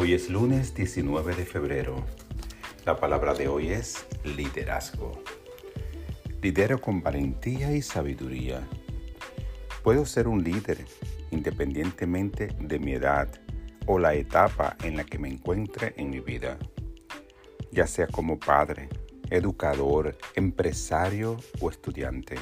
Hoy es lunes 19 de febrero. La palabra de hoy es liderazgo. Lidero con valentía y sabiduría. Puedo ser un líder independientemente de mi edad o la etapa en la que me encuentre en mi vida, ya sea como padre, educador, empresario o estudiante.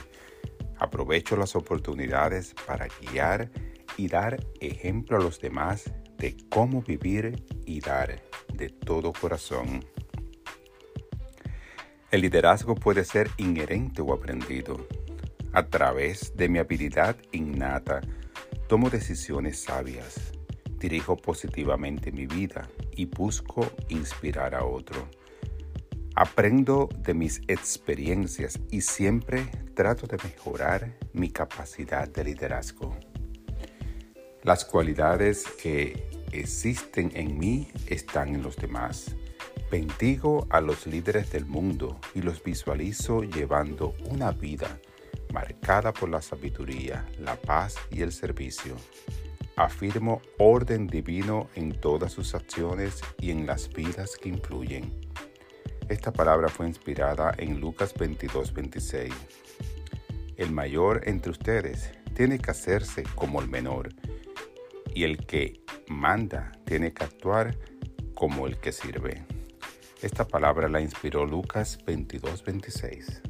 Aprovecho las oportunidades para guiar y dar ejemplo a los demás de cómo vivir y dar de todo corazón. El liderazgo puede ser inherente o aprendido. A través de mi habilidad innata, tomo decisiones sabias, dirijo positivamente mi vida y busco inspirar a otro. Aprendo de mis experiencias y siempre trato de mejorar mi capacidad de liderazgo. Las cualidades que existen en mí están en los demás. Bendigo a los líderes del mundo y los visualizo llevando una vida marcada por la sabiduría, la paz y el servicio. Afirmo orden divino en todas sus acciones y en las vidas que influyen. Esta palabra fue inspirada en Lucas 22, 26. El mayor entre ustedes tiene que hacerse como el menor, y el que manda tiene que actuar como el que sirve. Esta palabra la inspiró Lucas 22, 26.